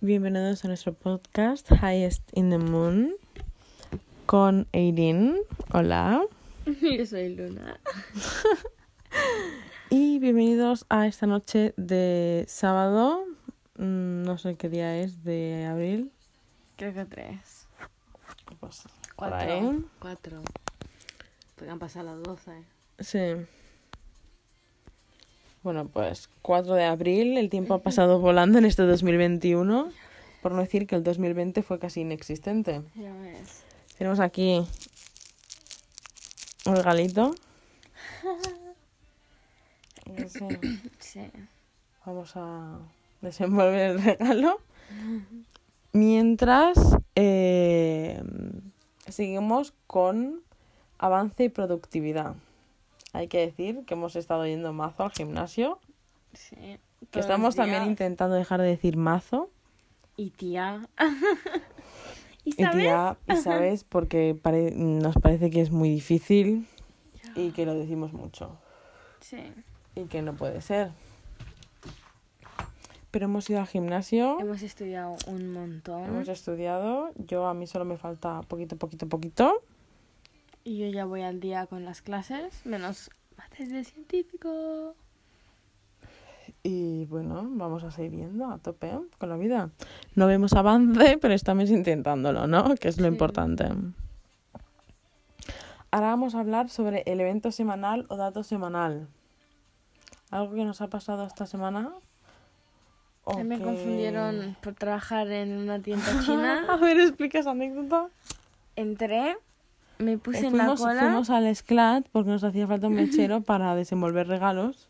Bienvenidos a nuestro podcast Highest in the Moon con Eileen. Hola. Yo soy Luna. Y bienvenidos a esta noche de sábado. mm, No sé qué día es de abril. Creo que tres. Pues, Cuatro. Cuatro. Podrían pasar las doce. Sí. Bueno, pues 4 de abril. El tiempo ha pasado volando en este 2021. Por no decir que el 2020 fue casi inexistente. Ya ves. Tenemos aquí un regalito. No sé, Sí. Vamos a desenvolver el regalo. Mientras eh, seguimos con avance y productividad. Hay que decir que hemos estado yendo mazo al gimnasio. Sí. Que estamos también intentando dejar de decir mazo. Y tía. ¿Y Y sabes? tía, y sabes, porque pare- nos parece que es muy difícil y que lo decimos mucho. Sí. Y que no puede ser. Pero hemos ido al gimnasio, Hemos estudiado un montón. hemos estudiado. Yo a mí solo me falta poquito, poquito, poquito. Y yo ya voy al día con las clases. Menos mates de científico. Y bueno, vamos a seguir viendo a tope con la vida. No vemos avance, pero estamos intentándolo, ¿no? Que es lo Sí. importante. Ahora vamos a hablar sobre el evento semanal o dato semanal. ¿Algo que nos ha pasado esta semana? ¿O Que me confundieron por trabajar en una tienda china. a ver, explica esa anécdota. Entré, me puse Eh, en la fuimos, cola. fuimos al Sclat porque nos hacía falta un mechero para desenvolver regalos,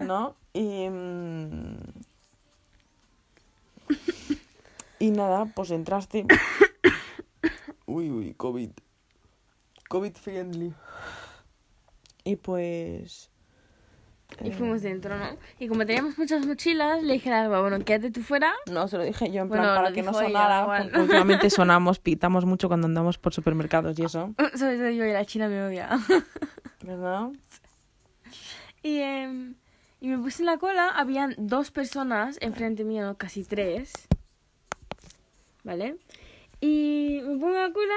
¿no? Y, mm, y nada, pues entraste. Uy, uy, COVID. COVID friendly. Y pues... Y eh, fuimos dentro, ¿no? Y como teníamos muchas mochilas, le dije a Alba, bueno, quédate tú fuera. No, se lo dije yo en Bueno, para que no ella, sonara, porque últimamente sonamos, pitamos mucho cuando andamos por supermercados y eso, Sobre todo yo y la china me odia. ¿verdad? y, em, y me puse en la cola, habían dos personas enfrente mío, no, casi tres. ¿Vale? Y me pongo en la cola.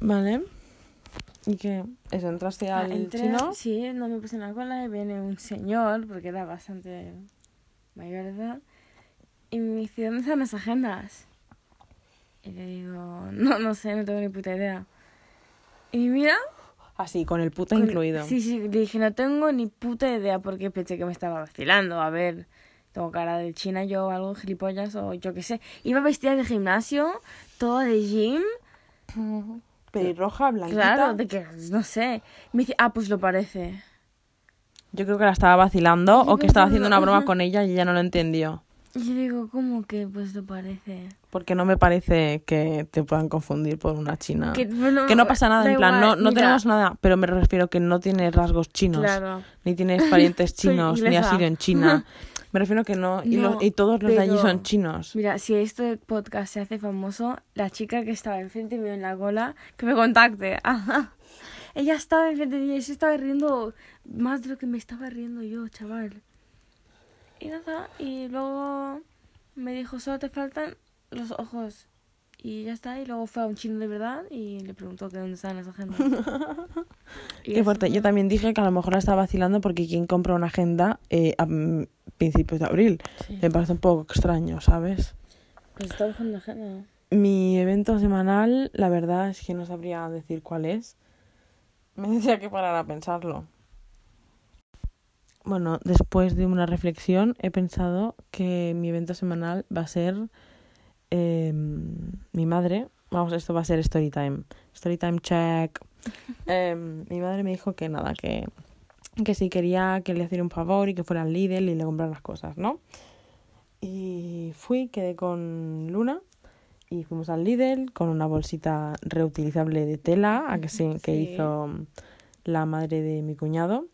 Vale. ¿Y qué? ¿Eso entraste ah, al entré- chino? Sí, no me puse en la cola y viene un señor, porque era bastante mayor de edad. Y me dice, ¿dónde están las agendas? Y le digo, no, no sé, no tengo ni puta idea. Y mira, Así, con el puta Con- incluido. Sí, sí, le dije, no tengo ni puta idea porque pensé que me estaba vacilando. A ver, tengo cara de china yo, algo gilipollas o yo qué sé. Iba vestida de gimnasio, todo de gym. Pelirroja, blanquita. Claro, de que, no sé. Me dice, ah, pues lo parece. Yo creo que la estaba vacilando o que estaba haciendo una broma con ella y ella no lo entendió. Y yo digo, ¿cómo que pues lo parece? Porque no me parece que te puedan confundir por una china. Que, no pasa nada, da en plan, no, igual, no mira, tenemos nada, pero me refiero que no tiene rasgos chinos, Claro. ni tienes parientes chinos, ni has sido en China. Me refiero que no, y, los- y todos los de allí son chinos. Mira, si este podcast se hace famoso, la chica que estaba enfrente mío en la cola, que me contacte. Ajá. Ella estaba enfrente de mí y se estaba riendo más de lo que me estaba riendo yo, chaval. Y nada, y luego me dijo, solo te faltan los ojos. Y ya está, y luego fue a un chino de verdad y le preguntó que dónde estaban las agendas. Qué fuerte. fue. Yo también dije que a lo mejor la estaba vacilando porque quien compra una agenda eh, a principios de abril. Sí. Me parece un poco extraño, ¿sabes? Pues buscando agenda. Mi evento semanal, la verdad es que no sabría decir cuál es. Me decía que parar a pensarlo. Bueno, después de una reflexión he pensado que mi evento semanal va a ser eh, mi madre. Vamos, esto va a ser story time. Story time check. Eh, mi madre me dijo que nada, que, que si quería que le hiciera un favor y que fuera al Lidl y le comprara las cosas, ¿no? Y fui, quedé con Luna y fuimos al Lidl con una bolsita reutilizable de tela, a que sí, que hizo la madre de mi cuñado.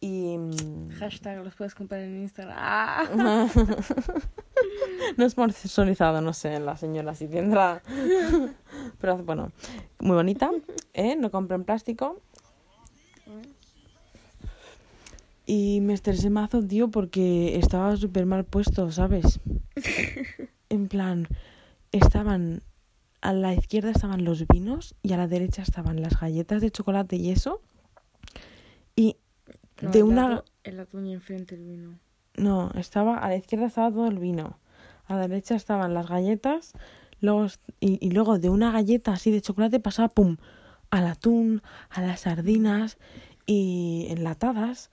Y mm, Hashtag los puedes comprar en Instagram. Ah. no es personalizado, no sé, la señora si tendrá. Pero bueno, muy bonita, ¿eh? No compro en plástico. Y me estresé mazo, tío, porque estaba súper mal puesto, ¿sabes? en plan, estaban... A la izquierda estaban los vinos y a la derecha estaban las galletas de chocolate y eso. Y No, de el una... atún- El atún y enfrente el vino. No, estaba a la izquierda estaba todo el vino. A la derecha estaban las galletas. Luego, y, y luego de una galleta así de chocolate pasaba pum al atún, a las sardinas y enlatadas.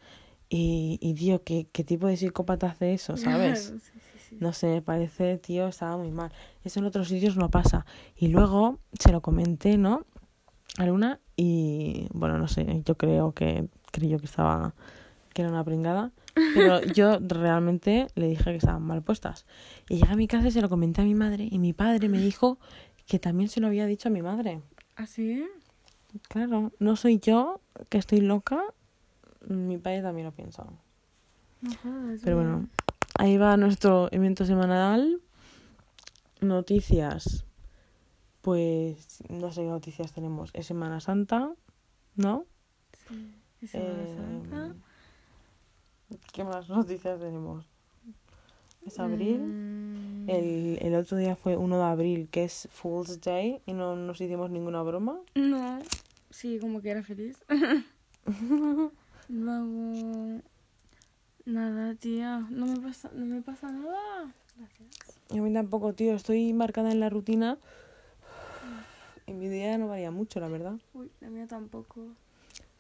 Y, y tío, ¿qué, ¿qué tipo de psicópata hace eso, sabes? sí, sí, sí. No sé, me parece, tío, estaba muy mal. Eso en otros sitios no pasa. Y luego se lo comenté, ¿no? A Luna y, bueno, no sé, yo creo que creyó que estaba, que era una pringada. Pero yo realmente le dije que estaban mal puestas. Y llegué a mi casa y se lo comenté a mi madre y mi padre me dijo que también se lo había dicho a mi madre. ¿Ah, sí? Claro, no soy yo que estoy loca, mi padre también lo piensa. Jodas, Pero bueno, ahí va nuestro evento semanal. Noticias. Pues no sé qué noticias tenemos. Es Semana Santa, ¿no? Sí. ¿Es Semana Eh, Santa? ¿Qué más noticias tenemos? Es abril. Mm, El, el otro día fue 1 de abril, que es Fool's Day, y no nos hicimos ninguna broma. No. Sí, como que era feliz. Luego... Nada, tía. No me pasa, no me pasa nada. Gracias. Y a mí tampoco, tío. Estoy marcada en la rutina. Y mi día no varía mucho, la verdad. Uy, la mía tampoco.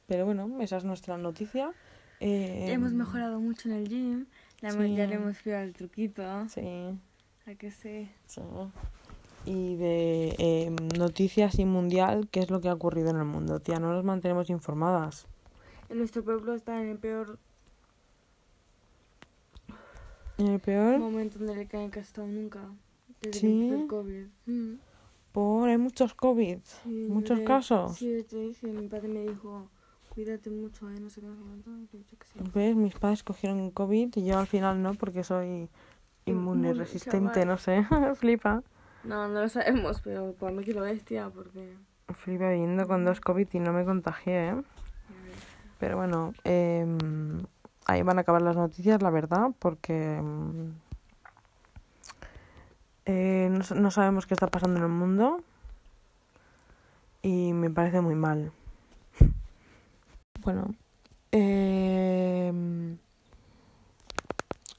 Pero bueno, esa es nuestra noticia. Eh, hemos mejorado mucho en el gym. Ya, hemos- sí. ya le hemos pillado el truquito. Sí, ¿A que sí? sí. Y de eh, noticias y mundial, ¿qué es lo que ha ocurrido en el mundo? Tía, no nos mantenemos informadas. Nuestro pueblo está en el peor En el peor, momento en el que han estado nunca. Desde ¿Sí? que el COVID. Mm. por hay muchos COVID. Sí, ¿Muchos desde- casos? Sí, te dije, mi padre me dijo, cuídate mucho, ¿eh? No sé qué, le que sí. ¿Ves? Mis padres cogieron COVID y yo al final no, porque soy inmune, Inmune, resistente, chaval. no sé. Flipa. No, no lo sabemos, pero por mí que lo es, tía, porque... Flipa viviendo con dos COVID y no me contagié, ¿eh? Pero bueno, eh, ahí van a acabar las noticias, la verdad, porque mm, eh, no, no sabemos qué está pasando en el mundo y me parece muy mal. Bueno, eh,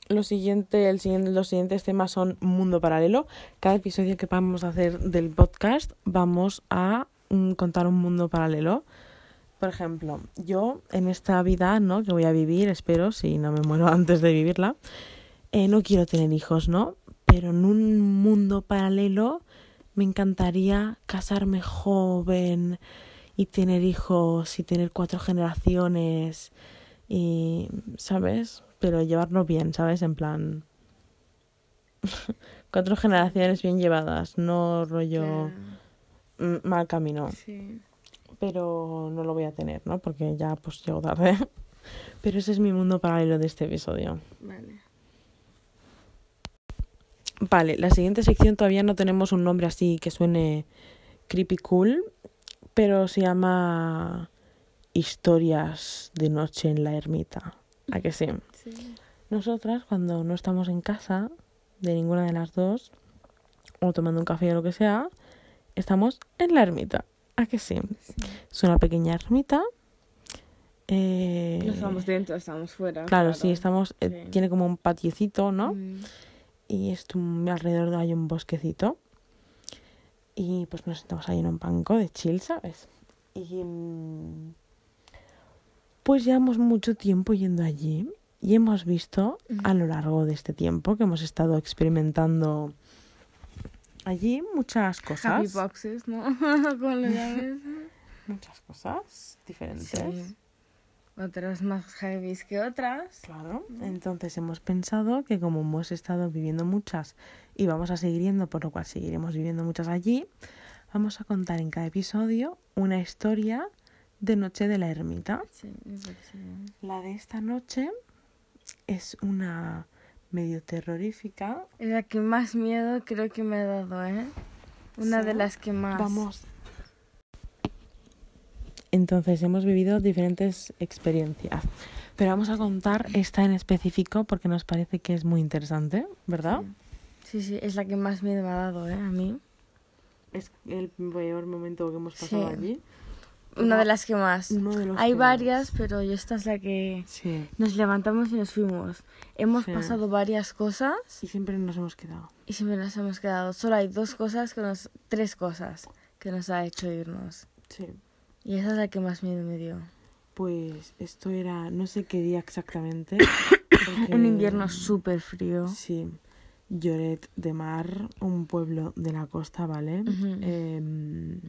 lo siguiente, el los siguientes temas son mundo paralelo. Cada episodio que vamos a hacer del podcast vamos a mm, contar un mundo paralelo. Por ejemplo, yo en esta vida, ¿no? Que voy a vivir, espero, si no me muero antes de vivirla, eh, no quiero tener hijos, ¿no? Pero en un mundo paralelo me encantaría casarme joven y tener hijos y tener cuatro generaciones y, ¿sabes? Pero llevarlo bien, ¿sabes? En plan... cuatro generaciones bien llevadas, no rollo mal camino Sí. Pero no lo voy a tener, ¿no? Porque ya pues llego tarde. Pero ese es mi mundo paralelo de este episodio. Vale. Vale, la siguiente sección todavía no tenemos un nombre así que suene creepy cool, pero se llama Historias de noche en la ermita. ¿A que sí? Sí. Nosotras cuando no estamos en casa de ninguna de las dos o tomando un café o lo que sea, estamos en la ermita. ¿A que sí? sí. Es una pequeña ermita. eh, No estamos dentro, estamos fuera. Claro, sí, estamos. eh. Tiene como un patiecito, ¿no? Mm, Y es un- alrededor hay un bosquecito. Y pues nos sentamos ahí en un banco de chill, ¿sabes? Y. mm, Pues llevamos mucho tiempo yendo allí. Y hemos visto a lo largo de este tiempo que hemos estado experimentando allí muchas Happy cosas. boxes, ¿no? Con lo. Muchas cosas diferentes. Sí. Otras más heavy que otras. Claro, entonces hemos pensado que como hemos estado viviendo muchas y vamos a seguir yendo, por lo cual seguiremos viviendo muchas allí, vamos a contar en cada episodio una historia de Noche de la Ermita. Sí, bien. La de esta noche es una medio terrorífica. Es la que más miedo creo que me ha dado, ¿eh? Una ¿Sí? de las que más. Vamos. Entonces hemos vivido diferentes experiencias. Pero vamos a contar esta en específico porque nos parece que es muy interesante, ¿verdad? Sí, sí, es la que más miedo me ha dado, ¿eh? A mí. Es el peor momento que hemos pasado Sí. allí. Una de las que más. Hay que varias, pero yo esta es la que Sí. nos levantamos y nos fuimos. Hemos Sí. pasado varias cosas Y siempre nos hemos quedado. y siempre nos hemos quedado. Solo hay dos cosas que nos, tres cosas que nos ha hecho irnos. Sí. Y esa es la que más miedo me dio. Pues esto era, no sé qué día exactamente. porque- Un invierno súper frío. Sí. Lloret de Mar, un pueblo de la costa, ¿vale? Em,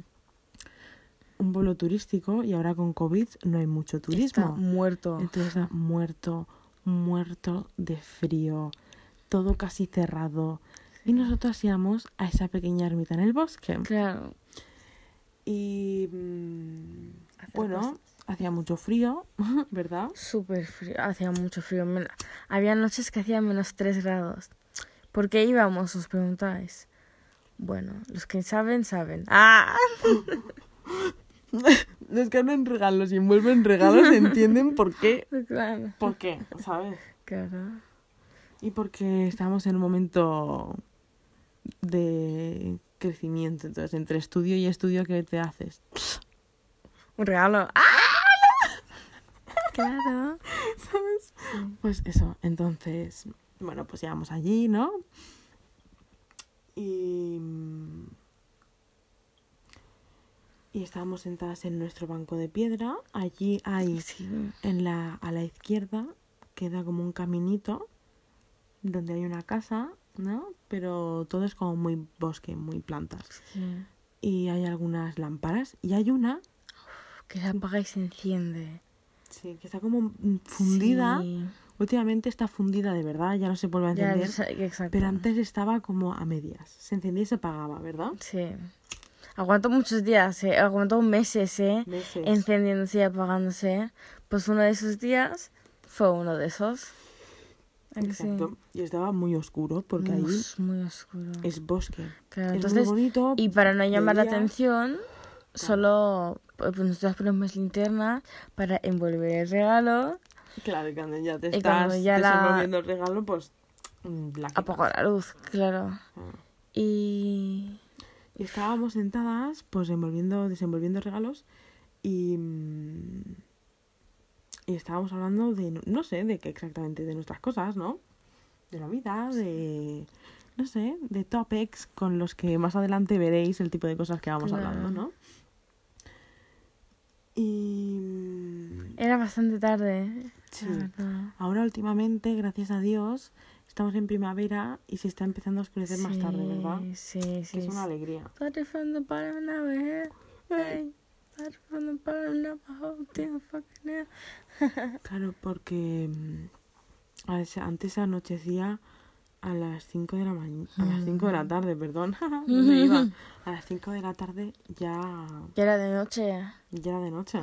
un pueblo turístico y ahora con COVID no hay mucho Está turismo. muerto. Entonces está muerto, muerto de frío, todo casi cerrado. Y nosotros íbamos a esa pequeña ermita en el bosque. Claro. Y mm, bueno, cosas. hacía mucho frío, ¿verdad? Súper frío. Hacía mucho frío. Men- Había noches que hacía menos 3 grados. ¿Por qué íbamos? Os preguntáis. Bueno, los que saben, saben. ¡Ah! Los que abren regalos y envuelven regalos entienden por qué. Claro. ¿Por qué? ¿Sabes? Claro. Y porque estamos en un momento de crecimiento. Entonces, entre estudio y estudio, ¿qué te haces? Un regalo. ¡Ah! Claro. ¿Sabes? Pues eso, entonces, bueno, pues llegamos allí, ¿no? Y. Y estábamos sentadas en nuestro banco de piedra. Allí hay, Sí. en la, a la izquierda, queda como un caminito donde hay una casa, ¿no? Pero todo es como muy bosque, muy plantas. sí. Y hay algunas lámparas. Y hay una, Que se apaga y se enciende. sí, que está como fundida. Sí. Últimamente está fundida de verdad, ya no se vuelve a encender. exacto. Pero antes estaba como a medias. Se encendía y se apagaba, ¿verdad? Sí. Aguantó muchos días, ¿eh? Aguantó meses, ¿eh? Meses. Encendiéndose y apagándose. Pues uno de esos días fue uno de esos. Exacto. Y estaba muy oscuro porque ahí Muy, muy oscuro. es bosque. Claro, es entonces, muy bonito. y para no llamar la atención, solo pues nosotros ponemos linterna para envolver el regalo, Claro, y cuando ya te Y estás ya la- desenvolviendo el regalo, pues mm, la apagar la luz, claro. Ah. Y Y estábamos sentadas, pues envolviendo, desenvolviendo regalos y, mm, y estábamos hablando de, no- sé, de qué exactamente, de nuestras cosas, ¿no? De la vida, de, no sé, de topics con los que más adelante veréis el tipo de cosas que vamos Claro. hablando, ¿no? Y mm, era bastante tarde. Sí. Ahora últimamente, gracias a Dios, estamos en primavera y se está empezando a oscurecer más tarde, ¿verdad? Sí, Que sí. es una sí. alegría. Claro, porque mm, a veces- antes anochecía a las 5 de la mañana, a las 5 de la tarde, perdón, ¿dónde iba? A las 5 de la tarde ya, Ya era de noche. ya era de noche.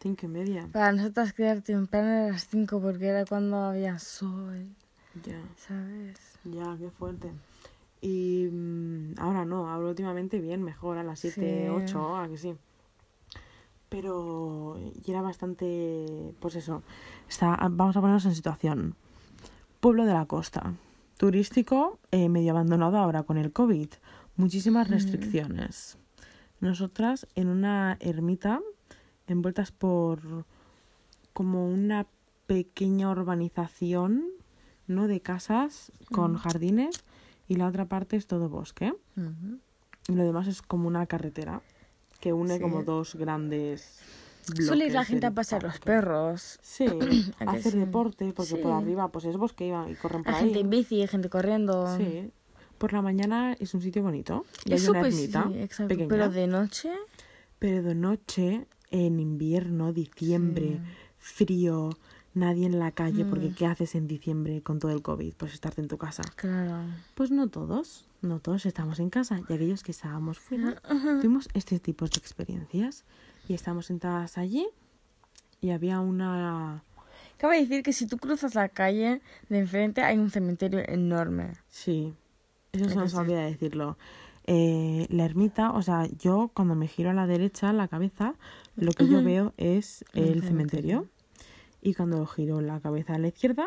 Cinco y media, Para nosotras quedar temprano era las 5 porque era cuando había sol, ya, ¿sabes? ya, qué fuerte. Y mm, ahora no, ahora últimamente bien, mejor, a las 7, Sí. 8, a que sí. Pero y era bastante, pues eso, está, vamos a ponernos en situación. Pueblo de la costa, turístico, eh, medio abandonado ahora con el COVID, muchísimas Mm. restricciones. Nosotras en una ermita, envueltas por como una pequeña urbanización, ¿no? De casas con jardines y la otra parte es todo bosque. Y lo demás es como una carretera que une Sí. como dos grandes Suele ir la gente a del pasear los perros. Sí, ¿A hacer sí? deporte, porque por arriba pues es bosque y, y corren por Hay ahí. gente en bici, gente corriendo. Sí. Por la mañana es un sitio bonito. Y Es hay una ermita exacto. pequeña. Pero de noche. Pero de noche, en invierno, diciembre, frío, nadie en la calle, porque Mm. ¿qué haces en diciembre con todo el COVID? Pues estarte en tu casa. Claro. Pues no todos, no todos estamos en casa y aquellos que estábamos fuera tuvimos este tipo de experiencias y estábamos sentadas allí y había una... Cabe decir que si tú cruzas la calle de enfrente hay un cementerio enorme. Sí, eso se nos olvida decirlo. Eh, la ermita, o sea, yo cuando me giro a la derecha la cabeza, lo que yo veo es El el cementerio. cementerio. Y cuando giro la cabeza a la izquierda,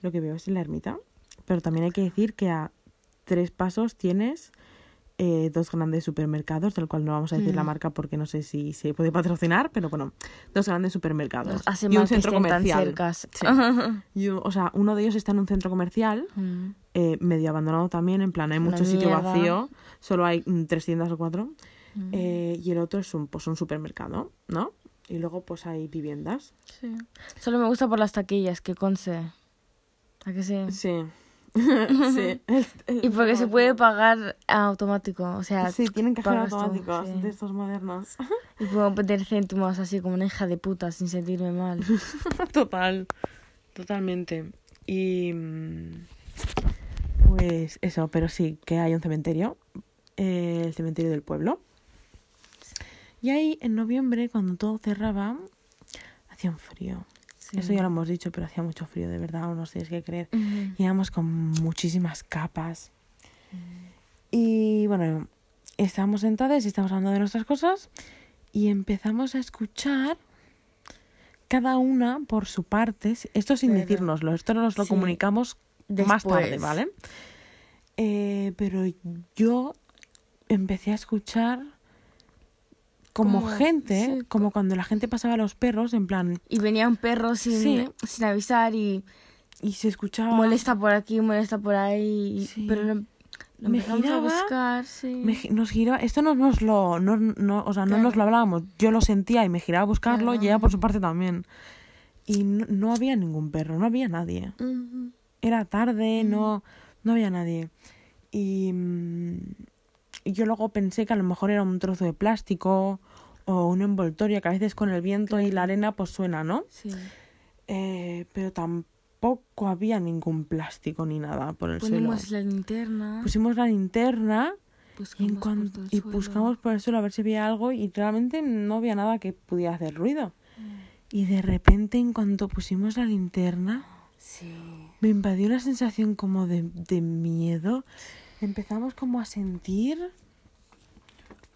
lo que veo es la ermita. Pero también hay que decir que a tres pasos tienes eh, dos grandes supermercados, del cual no vamos a decir la Mm. marca porque no sé si se puede patrocinar, pero bueno, dos grandes supermercados. Hace y un centro comercial. Sí. Y, o sea, uno de ellos está en un centro comercial, Mm. eh, medio abandonado también, en plan, hay mucho sitio mierda. vacío, solo hay mm, tres tiendas o cuatro. Mm. Eh, y el otro es un, pues, un supermercado, ¿no? Y luego pues hay viviendas. Sí. Solo me gusta por las taquillas, que conce. ¿A que sí? Sí. sí. Y porque se puede pagar automático, o sea, Sí, tienen cajeros automáticos sí. de estos modernos. y puedo meter céntimos así como una hija de puta sin sentirme mal. Total. Totalmente. Y... mm, Pues eso, pero sí, que hay un cementerio. eh, el cementerio del pueblo. Y ahí, en noviembre, cuando todo cerraba, hacía un frío. Sí. Eso ya lo hemos dicho, pero hacía mucho frío, de verdad, no sé, es que creer. Ujú. Íbamos con muchísimas capas. Y bueno, estábamos sentadas y estábamos hablando de nuestras cosas y empezamos a escuchar cada una por su parte. Esto sin Verdad. decírnoslo, esto nos lo Sí. comunicamos más tarde. ¿vale? Eh, pero yo empecé a escuchar como Como- gente, sí, como cuando la gente pasaba a los perros, en plan, Y venía un perro sin, Sí. sin avisar y y se escuchaba... molesta por aquí, molesta por ahí. Sí. Pero lo Me giraba, a buscar, sí. Me nos giraba, esto no nos lo, no, no, o sea, no Claro. nos lo hablábamos, yo lo sentía y me giraba a buscarlo y ella por su parte también. Y no, no había ningún perro, no había nadie. Era tarde, no, no había nadie. Y, mm, y yo luego pensé que a lo mejor era un trozo de plástico o un envoltorio que a veces con el viento y la arena pues suena, ¿no? Sí. Eh, pero tampoco había ningún plástico ni nada por el Ponemos suelo. la linterna. Pusimos la linterna y, buscamos en por el y suelo. buscamos por el suelo a ver si había algo y realmente no había nada que pudiera hacer ruido. Y de repente, en cuanto pusimos la linterna, Sí. me invadió una sensación como de, de miedo. Empezamos como a sentir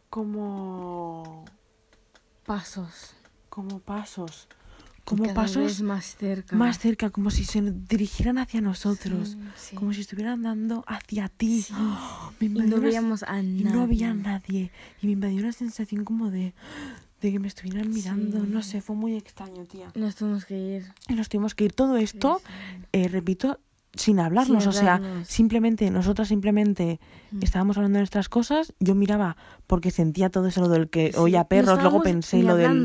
como, Pasos. como pasos, Y como cada pasos vez más cerca. más cerca, como si se dirigieran hacia nosotros, Sí, sí. como si estuvieran andando hacia ti. Sí. Me Y invadió no veíamos a Y nadie. no había nadie. Y me invadió una sensación como de, de que me estuvieran mirando. No sé, fue muy extraño, tía. Nos tuvimos que ir. Y nos tuvimos que ir. Todo esto, eh, repito, sin hablarnos. o sea, simplemente, nosotras simplemente Mm. estábamos hablando de nuestras cosas. Yo miraba porque sentía todo eso lo del que sí. oía No perros. Luego pensé ni lo del...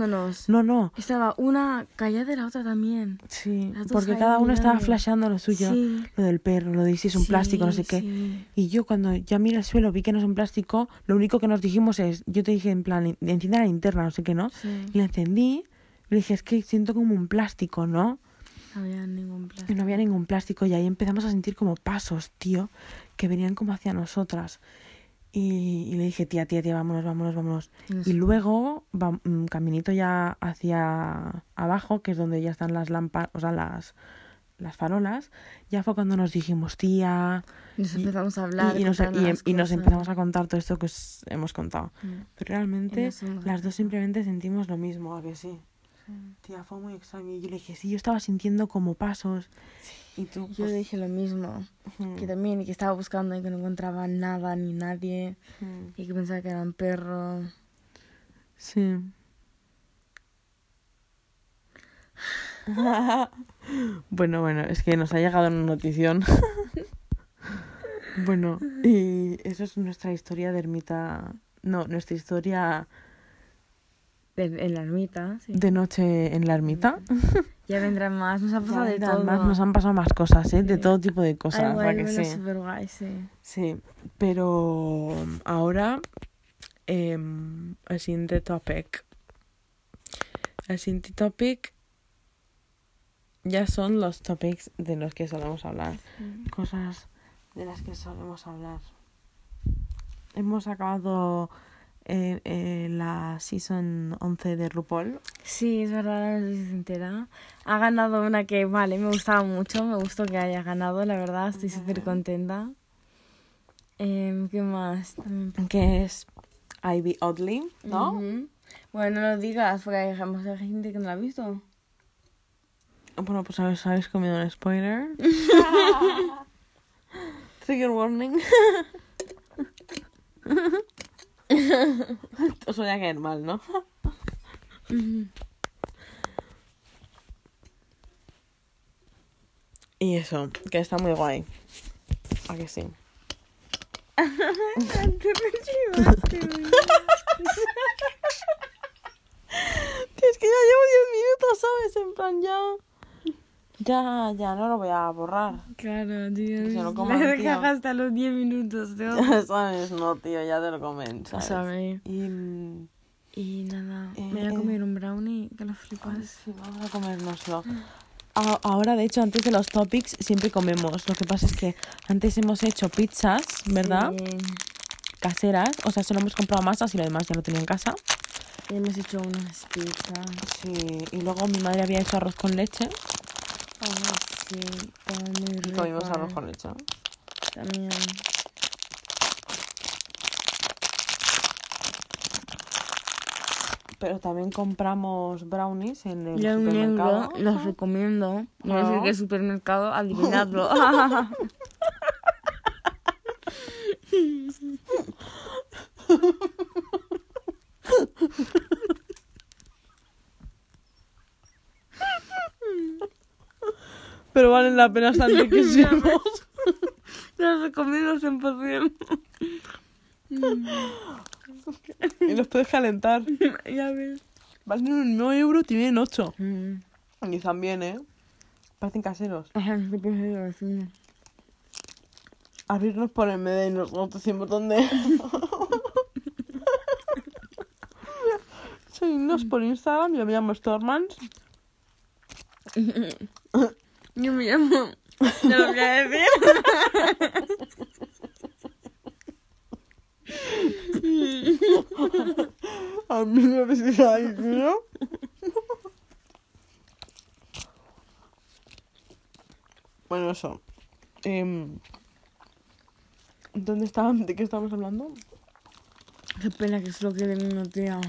No, no. Estaba una callada y la otra también. Sí, porque cada uno estaba flasheando lo suyo. Sí. Lo del perro, lo de si es un Sí, plástico, no sé qué. Y yo cuando ya miré el suelo, vi que no es un plástico, lo único que nos dijimos es, yo te dije en plan, enciende la linterna, no sé qué, ¿no? Y la encendí le dije, es que siento como un plástico, ¿no? No había ningún Y plástico. no había ningún plástico y ahí empezamos a sentir como pasos, tío, que venían como hacia nosotras. Y, y le dije, tía, tía, tía, vámonos, vámonos, vámonos. Nos- Y luego, va, caminito ya hacia abajo, que es donde ya están las lámparas, o sea, las, las farolas, ya fue cuando nos dijimos, tía, Nos y- empezamos a hablar. y, y nos, y- cosas. empezamos a contar todo esto que os hemos contado. Mm. Pero realmente las dos simplemente sentimos lo mismo, ¿a que sí? Tía, fue muy extraño. Y yo le dije, sí, yo estaba sintiendo como pasos. Y tú, Yo pues, le dije lo mismo. Que también, y que estaba buscando y que no encontraba nada ni nadie. Y que pensaba que era un perro. Sí. bueno, bueno, es que nos ha llegado una notición. bueno, y eso es nuestra historia de ermita. No, nuestra historia En, en la ermita, sí. de noche en la ermita. Ya vendrán más. Nos ha pasado de todo. además nos han pasado más cosas, ¿eh? De todo tipo de cosas. Ay, ¿a guay, que bueno, sí? guay, sí. Sí, pero ahora em, el siguiente topic. El siguiente topic ya son los topics de los que solemos hablar. Cosas de las que solemos hablar. Hemos acabado eh, eh, la season 11 de RuPaul. Sí, es verdad, no sé si se entera. Ha ganado una que, vale, me gustaba mucho. Me gustó que haya ganado, la verdad. Estoy súper contenta. Em, ¿Qué más? Que es Ivy Oddly, ¿no? Ujú. Bueno, no lo digas, porque hay mucha gente que no la ha visto. Bueno, pues habéis, habéis comido un spoiler. Trigger warning. Os voy a caer mal, ¿no? Y eso, que está muy guay. ¿A que sí? Es que ya llevo 10 minutos, ¿sabes? En plan, ya. Ya, ya, no lo voy a borrar. Claro, tío. Se lo coman, Me tío. hasta los 10 minutos, tío. ¿Sabes? No, tío, ya te lo comen, ¿sabes? Sabe. Y. Y nada, Eh, me voy a eh. comer un brownie que lo flipas. Sí, vamos a comérnoslo. A- Ahora, de hecho, antes de los topics siempre comemos. Lo que pasa es que antes hemos hecho pizzas, ¿verdad? Sí. Caseras. O sea, solo hemos comprado masas y lo demás ya lo tenía en casa. Y hemos hecho unas pizzas. Sí. Y luego mi madre había hecho arroz con leche. Sí, muy Y rico. comimos arroz con leche. ¿no? También. Pero también compramos brownies en el supermercado. los recomiendo. No Ah. sé qué supermercado, adivinadlo. Pero valen la pena, están riquísimos. los recomiendo 100%. y los puedes calentar. ya ves. Valen un euro, tienen 8. Mm. Y también, ¿eh? Parecen caseros. Ajá. Abrirnos por el medio y nosotros sin botón de... Seguidnos por Instagram, yo me llamo Stormans. Yo me llamo. Ya lo voy a decir. A mí me visitáis, ¿no? Bueno, eso. Em, ¿Dónde estaban? ¿De qué estábamos hablando? Qué pena que solo quede uno, tía.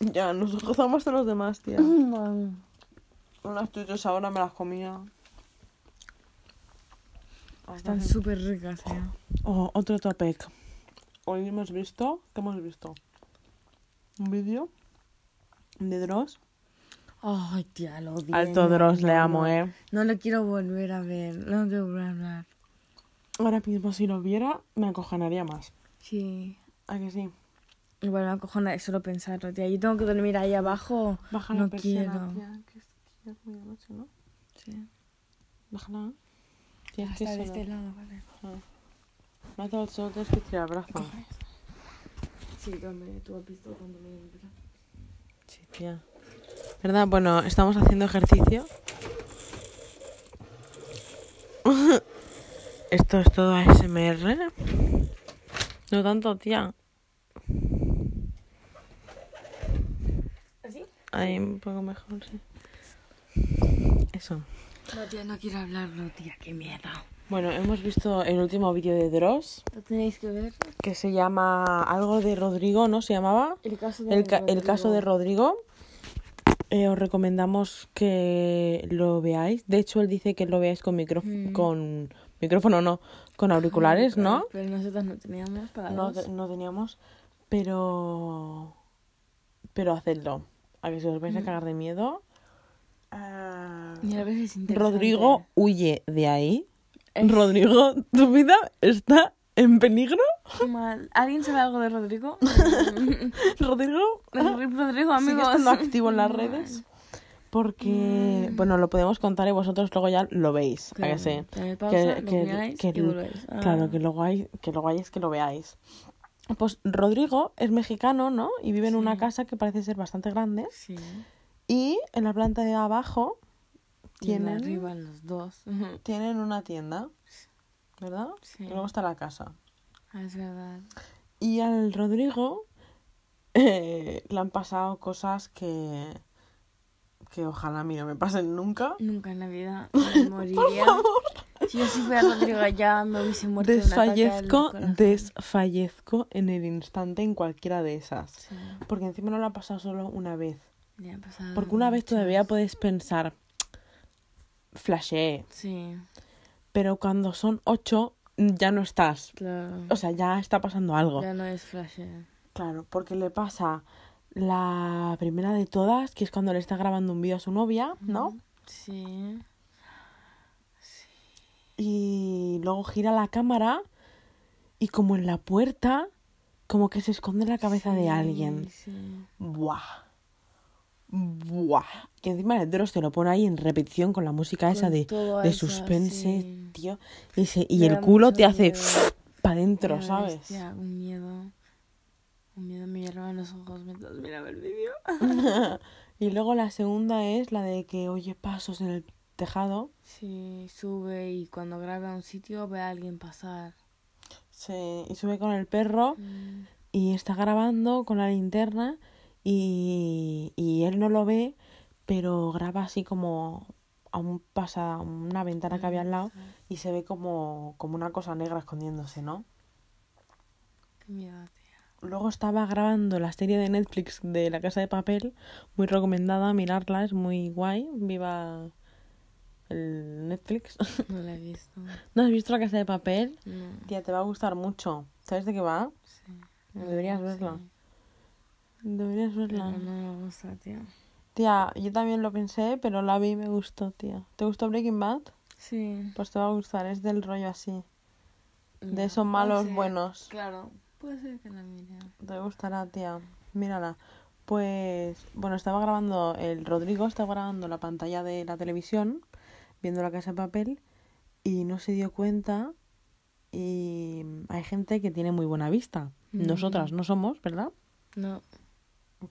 Ya, nos gozamos de los demás, tía. Unas tuyas ahora me las comía. Están súper ricas, tía. Oh, otro topic. Hoy hemos visto... ¿Qué hemos visto? Un vídeo de Dross. Ay, tía, lo odio. Alto Dross, le amo, ¿eh? No le quiero volver a ver. No quiero volver a hablar. Ahora mismo si lo viera, me acojonaría más. Sí. ¿A que sí? Igual me acojona solo pensarlo, tía. Yo tengo que dormir ahí abajo. Baja no la persiana, quiero. tía, que es, que es muy de noche, ¿no? Sí. Bájala. Tía, es que de este lado, vale. Ah. Hace el sol, tienes que tirar brazo. Sí, hombre, tú has visto cuando me Sí, tía. ¿Verdad? Bueno, estamos haciendo ejercicio. Esto es todo ASMR. No tanto, tía. ¿Así? Ahí un poco mejor, sí. Eso. No, tía, no quiero hablarlo, tía. Qué miedo. Bueno, hemos visto el último vídeo de Dross, Lo tenéis que ver. que se llama algo de Rodrigo, ¿no? Se llamaba. El caso de El, ca- el caso de Rodrigo. Eh, os recomendamos que lo veáis. De hecho, él dice que lo veáis con, micrófono Mm. con micrófono, no, con auriculares, ¿no? Pero nosotros no teníamos para No, te- no teníamos, pero pero hacedlo. A que si os vais a Mm. cagar de miedo. Ah, es. Rodrigo huye de ahí. Es- Rodrigo, tu vida está en peligro. Mal. ¿Alguien sabe algo de Rodrigo? Rodrigo Rodrigo, amigos. estando activo en las redes. Porque, bueno, lo podemos contar y vosotros luego ya lo veis. ¿a que sí? Pausa, Que- lo que- que. Ah. Claro, que lo guay, que lo guay es que lo veáis. Pues Rodrigo es mexicano, ¿no? Y vive en una casa que parece ser bastante grande. Sí. Y en la planta de abajo tienen, arriba los dos. tienen una tienda, ¿verdad? Sí. Y luego está la casa. Ah, es verdad. Y al Rodrigo eh, le han pasado cosas que, que ojalá a mí no me pasen nunca. Nunca en la vida me moriría. Si yo si fuera Rodrigo ya me hubiese muerto Desfallezco, desfallezco en el instante en cualquiera de esas. Sí, Porque encima no lo ha pasado solo una vez. Porque una vez todavía puedes pensar, flashee. Sí, Pero cuando son ocho, ya no estás. claro. O sea, ya está pasando algo. Ya no es flash. eh. Claro, porque le pasa la primera de todas, que es cuando le está grabando un vídeo a su novia, ¿no? Sí. Y luego gira la cámara y como en la puerta, como que se esconde la cabeza de Sí, alguien. Sí. Buah. Buah. Que encima el Dross te lo pone ahí en repetición con la música esa de, de suspense, sí. tío. Y, se- y el culo te hace para adentro, ¿sabes? un miedo. Un miedo me hiervan los ojos mientras miraba el vídeo. y luego la segunda es la de que oye pasos en el tejado. Sí, sube y cuando graba a un sitio ve a alguien pasar. Se, y sube con el perro Mm, y está grabando con la linterna y, y él no lo ve, pero graba así como a un pasa una ventana que había al lado y se ve como, como una cosa negra escondiéndose, ¿no? Qué miedo, tía. Luego estaba grabando la serie de Netflix de La Casa de Papel, muy recomendada, mirarla, es muy guay, viva el Netflix. No la he visto. ¿No has visto La Casa de Papel? No. Tía, te va a gustar mucho. ¿Sabes de qué va? Sí. Deberías verla. sí. Deberías Pero verla. no me gusta, tía. Tía, yo también lo pensé, pero la vi y me gustó, tía. ¿Te gustó Breaking Bad? Sí. Pues te va a gustar, es del rollo así. De esos malos ser. buenos. Claro. Puede ser que la mire. Te gustará, tía. Mírala. Pues, bueno, estaba grabando, el Rodrigo estaba grabando la pantalla de la televisión, viendo la casa de papel, y no se dio cuenta. Y hay gente que tiene muy buena vista. Mm. Nosotras no somos, ¿verdad? No.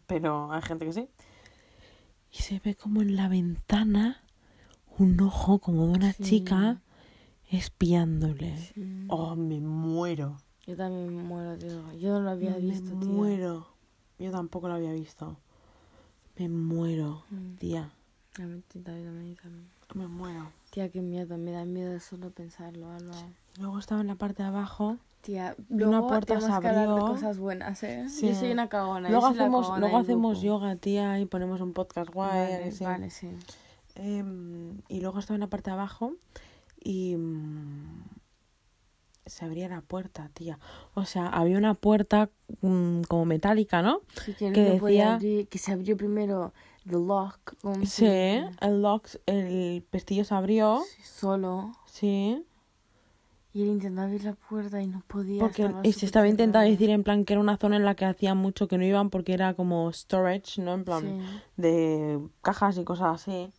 Pero hay gente que sí. Y se ve como en la ventana un ojo como de una Sí. chica espiándole. Sí. Oh, me muero. Yo también me muero, tío. Yo no lo había me visto, tío. muero. Yo tampoco lo había visto. Me muero, Mm. tía. A mí también, a mí también. Me muero. Tía, qué miedo. Me da miedo solo pensarlo, Alba. Luego estaba en la parte de abajo. Tía, luego una puerta se que abrió. cosas buenas, ¿eh? Sí. Yo soy una cagona. Luego hacemos, cagona luego hacemos yoga, tía, y ponemos un podcast guay. ¿a Vale, vale, sí. Em, y luego estaba en la parte de abajo y mm, se abría la puerta, tía. O sea, había una puerta mm, como metálica, ¿no? Sí, que, que no decía- abrir, que se abrió primero the lock. Sí, el lock, el pestillo se abrió, sí, Solo. sí. Y él intentaba abrir la puerta y no podía. Porque estaba y se estaba intentando decir en plan que era una zona en la que hacía mucho que no iban porque era como storage, ¿no? En plan Sí. de cajas y cosas así.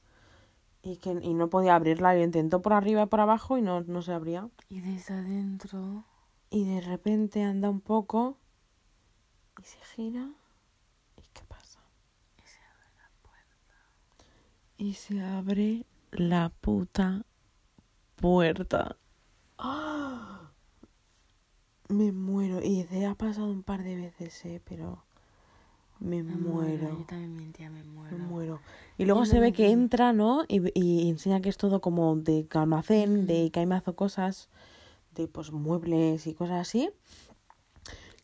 Y que y no podía abrirla. Lo intentó por arriba y por abajo y no, no se abría. Y desde adentro. Y de repente anda un poco y se gira. ¿Y qué pasa? Y se abre la puta puerta. ¡Ah! Me muero. Y de ha pasado un par de veces, eh, pero me, Me muero. Yo también mentía, me muero. Me muero. Y luego Yo se ve que entra, ¿no? Y, y enseña que es todo como de almacén, de que hay mazo cosas, de pues muebles y cosas así.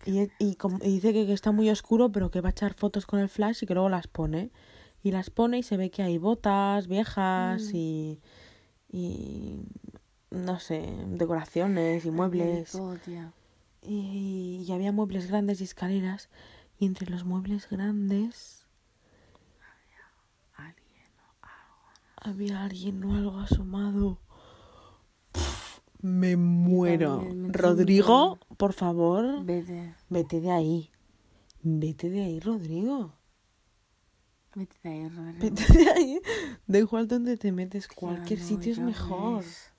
Y, y, como- y dice que, que está muy oscuro, pero que va a echar fotos con el flash y que luego las pone. Y las pone y se ve que hay botas viejas Mm. y, y no sé, decoraciones y muebles. todo. Y, y había muebles grandes y escaleras. Y entre los muebles grandes Alguien. había alguien o algo asomado. Pff, me muero. también, me Rodrigo, tengo por favor, Vete. vete de ahí. Vete de ahí, Rodrigo. Vete de ahí, Rodrigo. Vete de ahí. Da igual donde te metes, cualquier sitio es mejor. ves.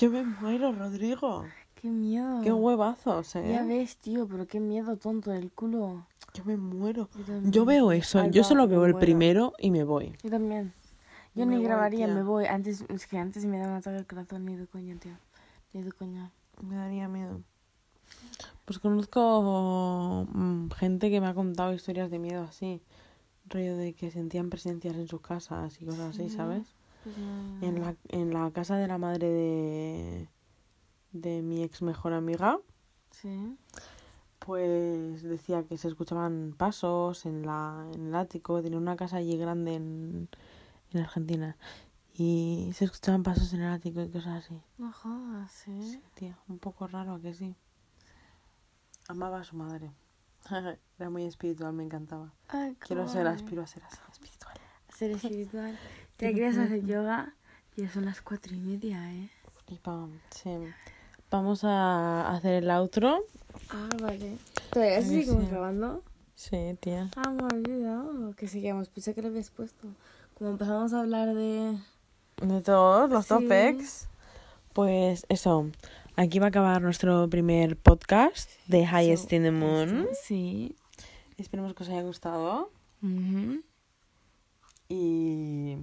Yo me muero, Rodrigo. Qué miedo. Qué huevazos, eh. Ya ves, tío, pero qué miedo tonto del culo. Yo me muero. Yo, veo eso, yo solo veo el primero y me voy. Yo también. Yo Me ni voy, grabaría, tía. me voy. Antes, es que antes me da un ataque al corazón, ni de coña, tío. Ni de coña. Me daría miedo. Pues conozco mm, gente que me ha contado historias de miedo así. Rollo de que sentían presencias en sus casas y cosas así, Sí. ¿sabes? Pues. En la, en la casa de la madre de, de mi ex mejor amiga, Sí. pues decía que se escuchaban pasos en, la, en el ático. Tenía una casa allí grande en, en Argentina. y se escuchaban pasos en el ático y cosas así. No jodas, Sí, ¿eh? tía, un poco raro ¿a que sí. Amaba a su madre. Era muy espiritual, me encantaba. Ay, Quiero ser, aspiro a ser así, espiritual. Ser espiritual. ¿Te quieres hacer yoga? Ya son las cuatro y media, ¿eh? Y pam, sí. Vamos a hacer el outro. Ah, vale. ¿Todavía Ay, seguimos sí. grabando? Sí, tía. Ah, me olvidado que seguíamos. Pensé que lo habías puesto. Como empezamos a hablar de... De todos los Sí. topics. Pues eso. Aquí va a acabar nuestro primer podcast de Highest So, in the Moon. Sí. Esperemos que os haya gustado. Y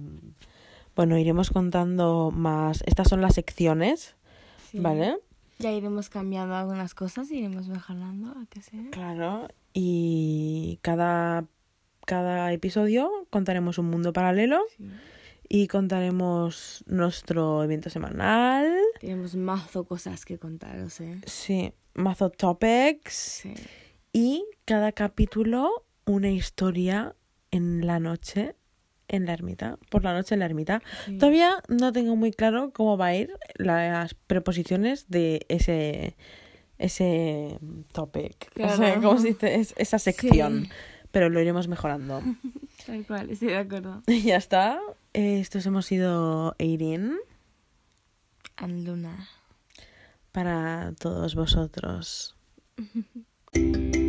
bueno, iremos contando más. Estas son las secciones, Sí. ¿vale? Ya iremos cambiando algunas cosas, iremos mejorando, ¿a que sí? Claro. Y cada, cada episodio contaremos un mundo paralelo Sí. y contaremos nuestro evento semanal. Tenemos mazo cosas que contaros, ¿eh? Sí, mazo topics. Sí. Y cada capítulo una historia en la noche en la ermita, por la noche en la ermita. Sí. Todavía no tengo muy claro cómo va a ir las preposiciones de ese ese topic. O sea. ¿cómo se dice? Es- esa sección. Sí. Pero lo iremos mejorando. Tal cual, estoy de acuerdo. y ya está. Estos hemos sido Eirin And Luna. para todos vosotros.